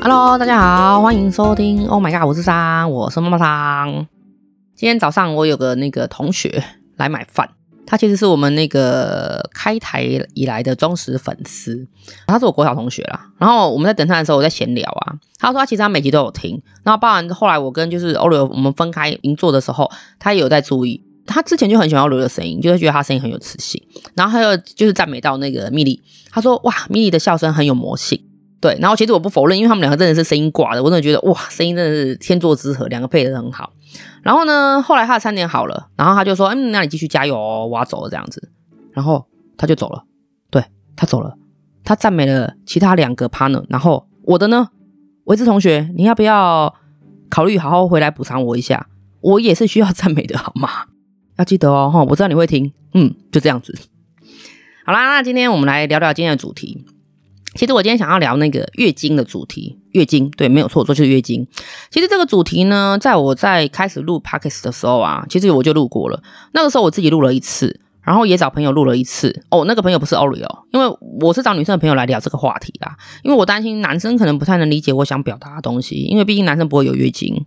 Hello，大家好，欢迎收听。Oh my god，我是桑，我是妈妈桑。今天早上我有个那个同学来买饭，他其实是我们那个开台以来的忠实粉丝，他是我国小同学啦。然后我们在等他的时候，我在闲聊啊，他说他其实他每集都有听。然后包含后来我跟就是欧流我们分开银座的时候，他也有在注意。他之前就很喜欢欧流的声音，就是觉得他声音很有磁性。然后还有就是赞美到那个米莉，他说哇，米莉的笑声很有魔性。对，然后其实我不否认，因为他们两个真的是声音挂的，我真的觉得哇，声音真的是天作之合，两个配得很好。然后呢，后来他的餐点好了，然后他就说，嗯，那你继续加油哦，我要走了这样子。然后他就走了，对，他走了，他赞美了其他两个 partner，然后我的呢，维志同学，你要不要考虑好好回来补偿我一下？我也是需要赞美的好吗？要记得哦，哈，我知道你会听，嗯，就这样子。好啦，那今天我们来聊聊今天的主题。其实我今天想要聊那个月经的主题，月经对，没有错，说就是月经。其实这个主题呢，在我在开始录 Podcast 的时候啊，其实我就录过了。那个时候我自己录了一次，然后也找朋友录了一次。哦，那个朋友不是 Oreo，因为我是找女生的朋友来聊这个话题啦。因为我担心男生可能不太能理解我想表达的东西，因为毕竟男生不会有月经。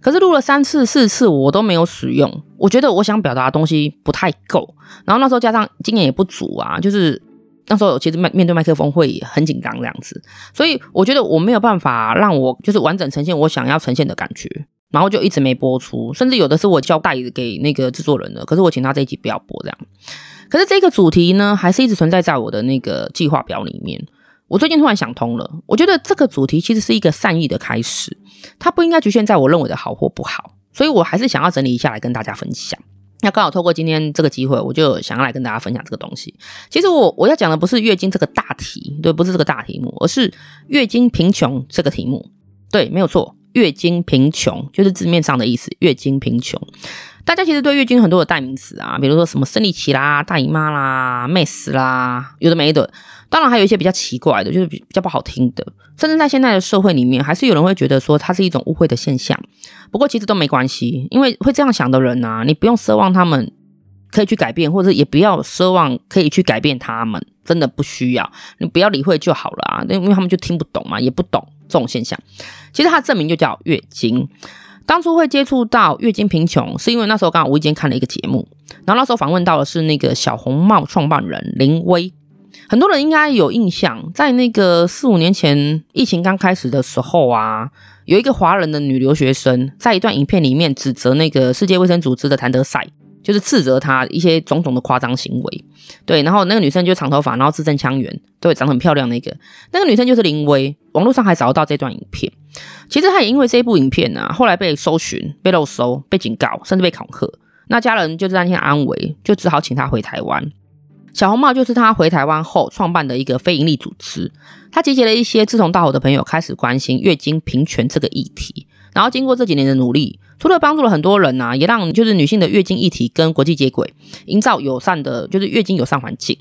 可是录了三次、四次，我都没有使用。我觉得我想表达的东西不太够，然后那时候加上经验也不足啊，就是。那时候其实面面对麦克风会很紧张这样子，所以我觉得我没有办法让我就是完整呈现我想要呈现的感觉，然后就一直没播出，甚至有的是我交代给那个制作人的，可是我请他这一集不要播这样。可是这个主题呢，还是一直存在在我的那个计划表里面。我最近突然想通了，我觉得这个主题其实是一个善意的开始，它不应该局限在我认为的好或不好，所以我还是想要整理一下来跟大家分享。那刚好透过今天这个机会，我就想要来跟大家分享这个东西。其实我我要讲的不是月经这个大题，对，不是这个大题目，而是月经贫穷这个题目。对，没有错，月经贫穷就是字面上的意思，月经贫穷。大家其实对月经很多的代名词啊，比如说什么生理期啦、大姨妈啦、妹死啦，有的没的。当然还有一些比较奇怪的，就是比比较不好听的，甚至在现在的社会里面，还是有人会觉得说它是一种误会的现象。不过其实都没关系，因为会这样想的人啊，你不用奢望他们可以去改变，或者也不要奢望可以去改变他们，真的不需要，你不要理会就好了啊，因为他们就听不懂嘛，也不懂这种现象。其实它的证明就叫月经。当初会接触到月经贫穷，是因为那时候刚好无意间看了一个节目，然后那时候访问到的是那个小红帽创办人林威。很多人应该有印象，在那个四五年前疫情刚开始的时候啊，有一个华人的女留学生在一段影片里面指责那个世界卫生组织的谭德赛，就是斥责他一些种种的夸张行为。对，然后那个女生就长头发，然后字正腔圆，对，长得很漂亮。那个那个女生就是林威，网络上还找得到这段影片。其实他也因为这部影片啊，后来被搜寻、被漏搜、被警告，甚至被恐吓。那家人就是担心安危，就只好请他回台湾。小红帽就是他回台湾后创办的一个非营利组织，他集结了一些志同道合的朋友，开始关心月经平权这个议题。然后经过这几年的努力，除了帮助了很多人呐、啊，也让就是女性的月经议题跟国际接轨，营造友善的，就是月经友善环境。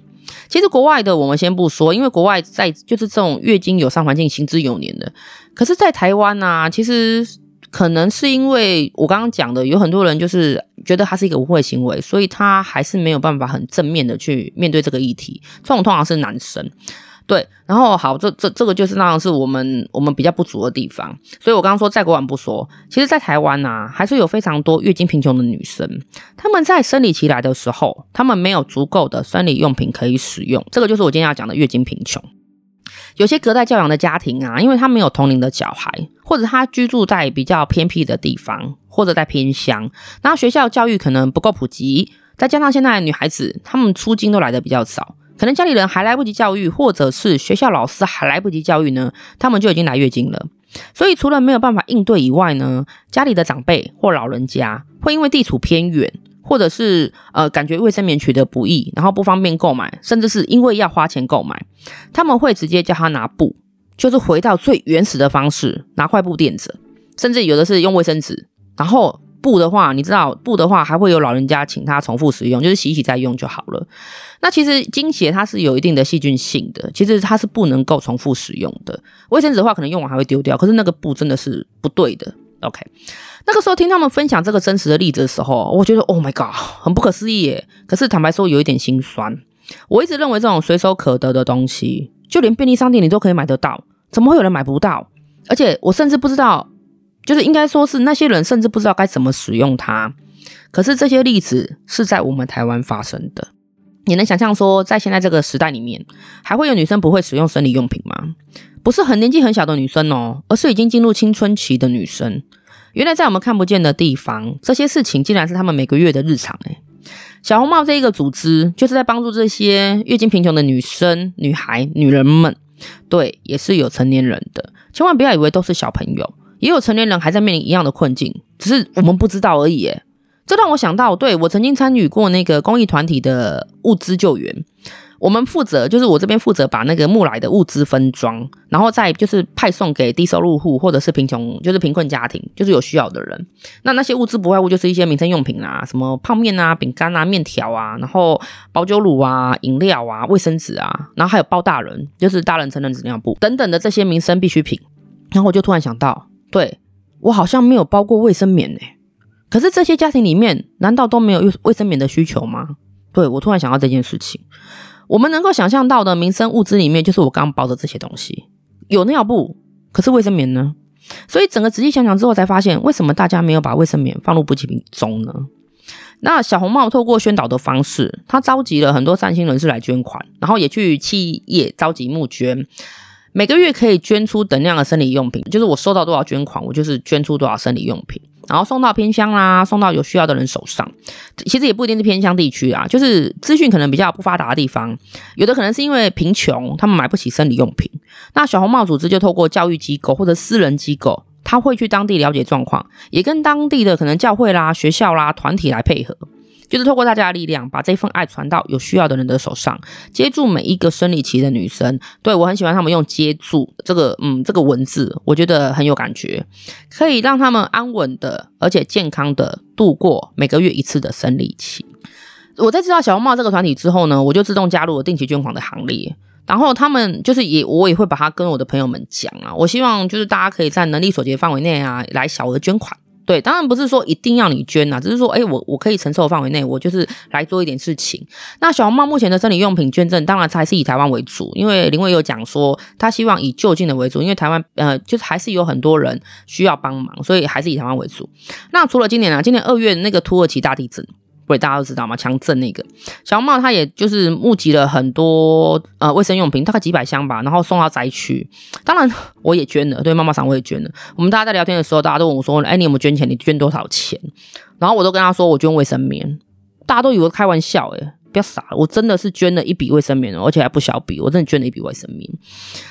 其实国外的我们先不说，因为国外在就是这种月经友善环境行之有年的。可是，在台湾呢，其实可能是因为我刚刚讲的，有很多人就是觉得他是一个误会行为，所以他还是没有办法很正面的去面对这个议题。这种通常是男生，对。然后好，这这这个就是那样是我们我们比较不足的地方。所以我刚刚说在国外不说，其实，在台湾呢，还是有非常多月经贫穷的女生，她们在生理期来的时候，她们没有足够的生理用品可以使用。这个就是我今天要讲的月经贫穷。有些隔代教养的家庭啊，因为他没有同龄的小孩，或者他居住在比较偏僻的地方，或者在偏乡，然后学校教育可能不够普及，再加上现在的女孩子她们出经都来得比较早，可能家里人还来不及教育，或者是学校老师还来不及教育呢，他们就已经来月经了。所以除了没有办法应对以外呢，家里的长辈或老人家会因为地处偏远。或者是呃，感觉卫生棉取得不易，然后不方便购买，甚至是因为要花钱购买，他们会直接叫他拿布，就是回到最原始的方式，拿块布垫着，甚至有的是用卫生纸。然后布的话，你知道布的话，还会有老人家请他重复使用，就是洗洗再用就好了。那其实精血它是有一定的细菌性的，其实它是不能够重复使用的。卫生纸的话，可能用完还会丢掉，可是那个布真的是不对的。OK。那个时候听他们分享这个真实的例子的时候，我觉得 Oh my God，很不可思议耶。可是坦白说，有一点心酸。我一直认为这种随手可得的东西，就连便利商店你都可以买得到，怎么会有人买不到？而且我甚至不知道，就是应该说是那些人甚至不知道该怎么使用它。可是这些例子是在我们台湾发生的。你能想象说，在现在这个时代里面，还会有女生不会使用生理用品吗？不是很年纪很小的女生哦，而是已经进入青春期的女生。原来在我们看不见的地方，这些事情竟然是他们每个月的日常诶。小红帽这一个组织，就是在帮助这些月经贫穷的女生、女孩、女人们。对，也是有成年人的，千万不要以为都是小朋友，也有成年人还在面临一样的困境，只是我们不知道而已。诶这让我想到，对，我曾经参与过那个公益团体的物资救援。我们负责，就是我这边负责把那个募来的物资分装，然后再就是派送给低收入户或者是贫穷，就是贫困家庭，就是有需要的人。那那些物资不外乎就是一些民生用品啊，什么泡面啊、饼干啊、面条啊，然后保酒乳啊、饮料啊、卫生纸啊，然后还有包大人，就是大人成人纸尿布等等的这些民生必需品。然后我就突然想到，对，我好像没有包过卫生棉呢。可是这些家庭里面，难道都没有卫生棉的需求吗？对，我突然想到这件事情。我们能够想象到的民生物资里面，就是我刚刚包的这些东西。有尿布，可是卫生棉呢？所以整个仔细想想之后，才发现为什么大家没有把卫生棉放入补给品中呢？那小红帽透过宣导的方式，他召集了很多善心人士来捐款，然后也去企业召集募捐。每个月可以捐出等量的生理用品，就是我收到多少捐款，我就是捐出多少生理用品，然后送到偏乡啦，送到有需要的人手上。其实也不一定是偏乡地区啊，就是资讯可能比较不发达的地方，有的可能是因为贫穷，他们买不起生理用品。那小红帽组织就透过教育机构或者私人机构，他会去当地了解状况，也跟当地的可能教会啦、学校啦、团体来配合。就是透过大家的力量，把这份爱传到有需要的人的手上，接住每一个生理期的女生。对，我很喜欢他们用“接住”这个嗯这个文字，我觉得很有感觉，可以让他们安稳的而且健康的度过每个月一次的生理期。我在知道小红帽这个团体之后呢，我就自动加入了定期捐款的行列。然后他们就是也我也会把它跟我的朋友们讲啊，我希望就是大家可以在能力所及范围内啊，来小额捐款。对，当然不是说一定要你捐呐，只是说，哎，我我可以承受的范围内，我就是来做一点事情。那小红帽目前的生理用品捐赠，当然还是以台湾为主，因为林伟有讲说，他希望以就近的为主，因为台湾呃，就是还是有很多人需要帮忙，所以还是以台湾为主。那除了今年啊，今年二月那个土耳其大地震。不会，大家都知道吗？强震那个小红帽，他也就是募集了很多呃卫生用品，大概几百箱吧，然后送到灾区。当然，我也捐了，对，妈妈桑我也捐了。我们大家在聊天的时候，大家都问我说：“哎，你有没有捐钱？你捐多少钱？”然后我都跟他说：“我捐卫生棉。”大家都以为我开玩笑，诶，不要傻了，我真的是捐了一笔卫生棉，而且还不小笔，我真的捐了一笔卫生棉。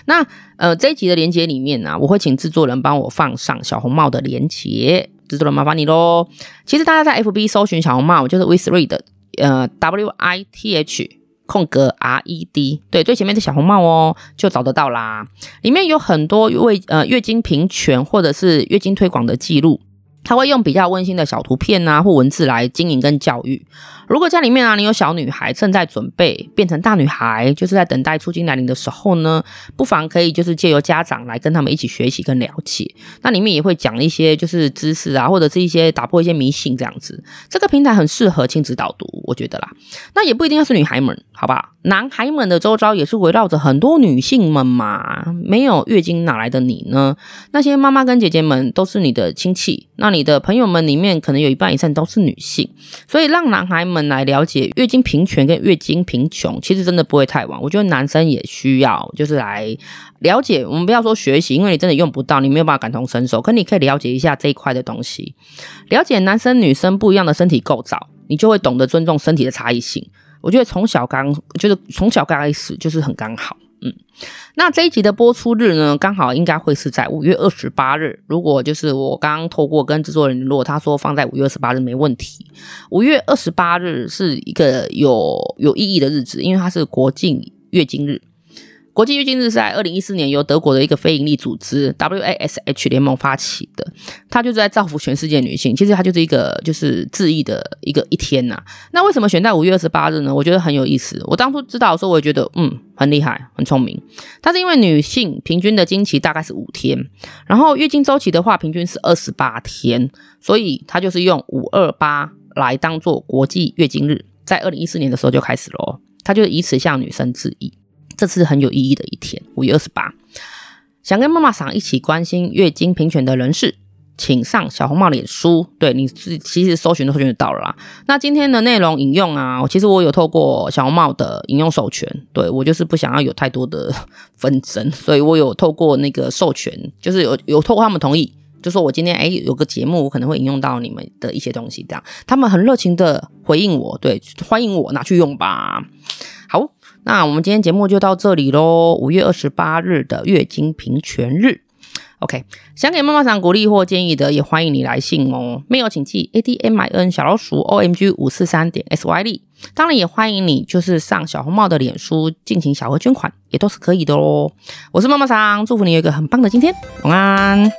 那呃这一集的连接里面呢、我会请制作人帮我放上小红帽的连接。制作人麻烦你喽。其实大家在 FB 搜寻小红帽，就是 With Read，呃，W I T H 空格 R E D，对，最前面的小红帽哦，就找得到啦。里面有很多为呃月经平权或者是月经推广的记录。他会用比较温馨的小图片啊，或文字来经营跟教育。如果家里面啊，你有小女孩正在准备变成大女孩，就是在等待初经来临的时候呢，不妨可以就是借由家长来跟他们一起学习跟了解。那里面也会讲一些就是知识啊，或者是一些打破一些迷信这样子。这个平台很适合亲子导读，我觉得啦。那也不一定要是女孩们，好吧？男孩们的周遭也是围绕着很多女性们嘛。没有月经哪来的你呢？那些妈妈跟姐姐们都是你的亲戚，那你你的朋友们里面可能有一半以上都是女性，所以让男孩们来了解月经平权跟月经贫穷，其实真的不会太晚。我觉得男生也需要，就是来了解。我们不要说学习，因为你真的用不到，你没有办法感同身受。可你可以了解一下这一块的东西，了解男生女生不一样的身体构造，你就会懂得尊重身体的差异性。我觉得从小刚就是从小刚开始就是很刚好，嗯。那这一集的播出日呢，刚好应该会是在五月二十八日。如果就是我刚刚透过跟制作人联络，他说放在五月二十八日没问题。五月二十八日是一个有有意义的日子，因为它是国庆月经日。国际月经日是在二零一四年由德国的一个非营利组织 WASH 联盟发起的，它就是在造福全世界女性。其实它就是一个就是致意的一个一天呐、那为什么选在五月二十八日呢？我觉得很有意思。我当初知道的时候，我也觉得嗯很厉害，很聪明。它是因为女性平均的经期大概是五天，然后月经周期的话平均是二十八天，所以它就是用五二八来当做国际月经日，在二零一四年的时候就开始了，它就以此向女生致意。这次很有意义的一天，五月二十八。想跟妈妈桑一起关心月经平权的人士，请上小红帽脸书。对，你是其实搜寻都搜寻得到了啦。那今天的内容引用啊，其实我有透过小红帽的引用授权，对，我就是不想要有太多的纷争，所以我有透过那个授权，就是有有透过他们同意。就说我今天哎有个节目，我可能会引用到你们的一些东西，这样他们很热情的回应我，对，欢迎我拿去用吧。那我们今天节目就到这里喽。五月二十八日的月经平权日，OK，想给妈妈桑鼓励或建议的，也欢迎你来信哦。没有请寄 A D M I N 小老鼠 O M G 五四三点 S Y D。当然也欢迎你就是上小红帽的脸书进行小额捐款，也都是可以的哦。我是妈妈桑，祝福你有一个很棒的今天，晚安。